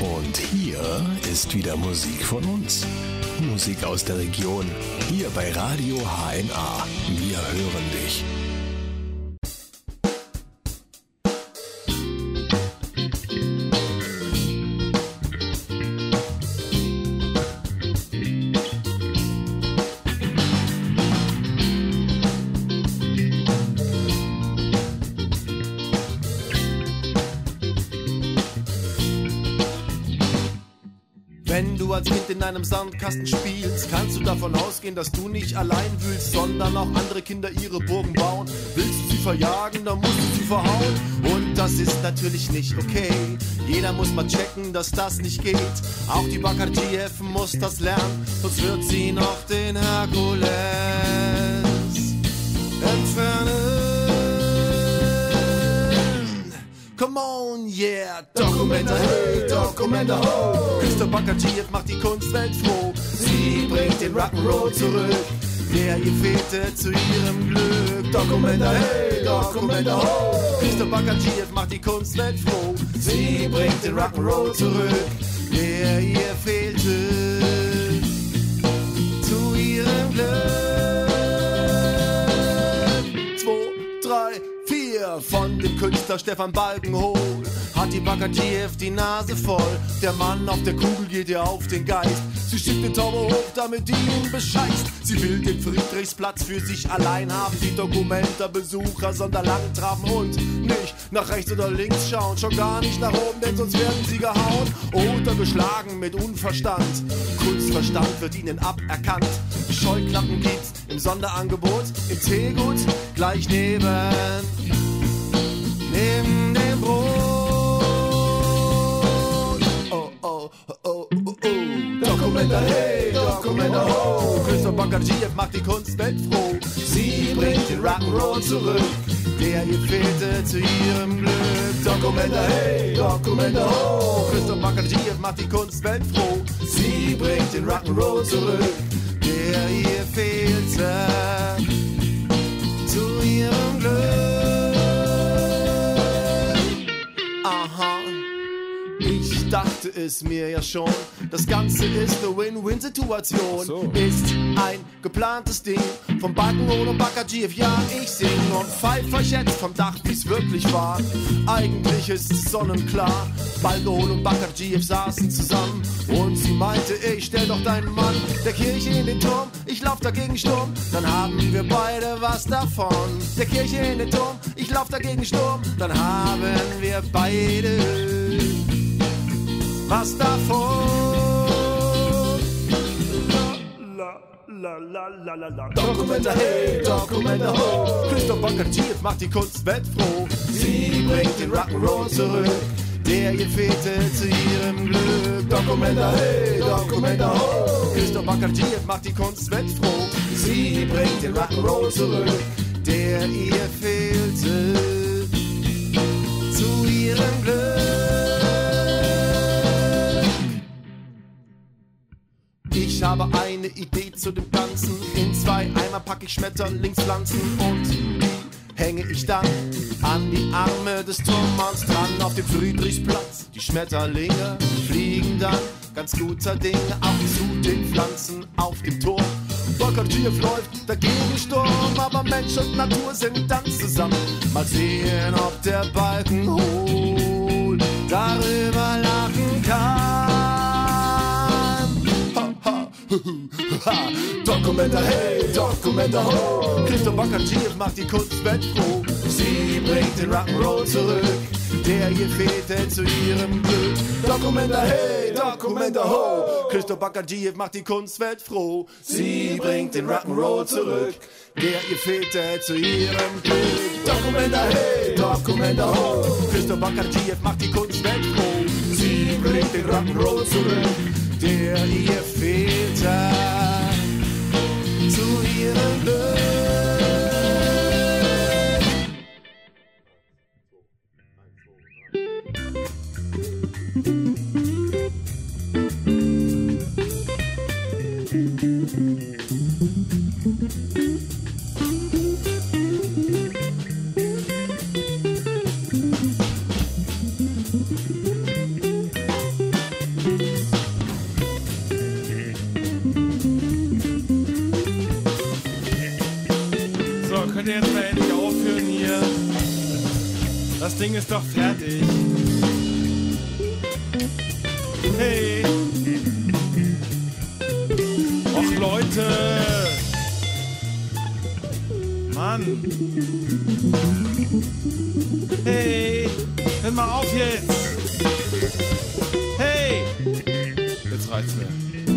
Und hier ist wieder Musik von uns. Musik aus der Region. Hier bei Radio HNA. Wir hören dich. Wenn du als Kind in einem Sandkasten spielst, kannst du davon ausgehen, dass du nicht allein wühlst, sondern auch andere Kinder ihre Burgen bauen. Willst du sie verjagen, dann musst du sie verhauen. Und das ist natürlich nicht okay. Jeder muss mal checken, dass das nicht geht. Auch die Bakardiev muss das lernen, sonst wird sie noch den Herkules entfernen. Come on, yeah, Dokumenta, hey, Dokumenta, ho. Mr. Bakatiev macht die Kunstwelt froh. Sie bringt den Rock'n'Roll zurück, der ihr fehlte zu ihrem Glück. Dokumenta, hey, Dokumenta, ho. Mr. Bakatiev macht die Kunstwelt froh. Sie bringt den Rock'n'Roll zurück, der ihr fehlte zu ihrem Glück. Vier von dem Künstler Stefan Balkenhol hat die Bakatiev die Nase voll. Der Mann auf der Kugel geht ihr auf den Geist. Sie schickt den Taube hoch, damit die ihn bescheißt. Sie will den Friedrichsplatz für sich allein haben. Die Dokumenta-Besucher sonderlang trafen und nicht nach rechts oder links schauen. Schon gar nicht nach oben, denn sonst werden sie gehauen oder geschlagen mit Unverstand. Kunstverstand wird ihnen aberkannt. Scheuklappen gibt's im Sonderangebot im Teegut gleich neben neben dem Brot. Oh, oh, oh, oh, oh, oh. Dokumenta, hey, Dokumenta, ho. Christoph Bakardiev macht die Kunstwelt froh. Sie bringt den Rock'n'Roll zurück, der ihr fehlte zu ihrem Glück. Dokumenta, hey, Dokumenta, ho. Christoph Bakardiev macht die Kunstwelt froh. Sie bringt den Rock'n'Roll zurück, der ihr fehlte Ich es mir ja schon, das Ganze ist eine Win-Win-Situation. so. Ist ein geplantes Ding vom Balkenhol und Bakadjiev. Ja, ich sing und pfeif euch jetzt vom Dach, wie's wirklich war. Eigentlich ist es sonnenklar. Balkenhol und Bakadjiev saßen zusammen und sie meinte, ey, stell doch deinen Mann der Kirche in den Turm. Ich lauf dagegen Sturm, dann haben wir beide was davon. Der Kirche in den Turm, ich lauf dagegen Sturm, dann haben wir beide was davon. La, la, la, la, la, la. Dokumenta, hey, Dokumenta, ho. Christoph Bakatjev macht die Kunstwelt froh. Sie bringt den Rock'n'Roll zurück, der ihr fehlte zu ihrem Glück. Dokumenta, hey, Dokumenta, ho. Christoph Bakatjev macht die Kunstwelt froh. Sie bringt den Rock'n'Roll zurück, der ihr fehlte zu ihrem Glück. Habe eine Idee zu dem Ganzen. In zwei Eimer packe ich Schmetterlingspflanzen und hänge ich dann an die Arme des Turmmanns dran auf dem Friedrichsplatz. Die Schmetterlinge fliegen dann ganz guter Dinge auch zu den Pflanzen auf dem Turm. Bakardjiev läuft dagegen Sturm, aber Mensch und Natur sind dann zusammen. Mal sehen, ob der Balken hohl darüber ha. Dokumenta, hey, Dokumenta, ho. Christoph Bakardjiev macht die Kunstwelt froh. Sie bringt den Rock'n'Roll zurück, der ihr fehlte zu ihrem Glück. Dokumenta, hey, Dokumenta, ho. Christoph Bakardjiev macht die Kunstwelt froh. Sie bringt den Rock'n'Roll zurück, der ihr fehlte zu ihrem Glück. Dokumenta, hey, Dokumenta, ho. Christoph Bakardjiev macht die Kunstwelt froh. Sie bringt den Rock'n'Roll zurück, der ihr fehlte to heal and learn. könnt ihr jetzt mal endlich aufhören hier? Das Ding ist doch fertig. Hey. Och Leute. Mann. Hey. Hör mal auf jetzt. Hey. Jetzt reicht's mir.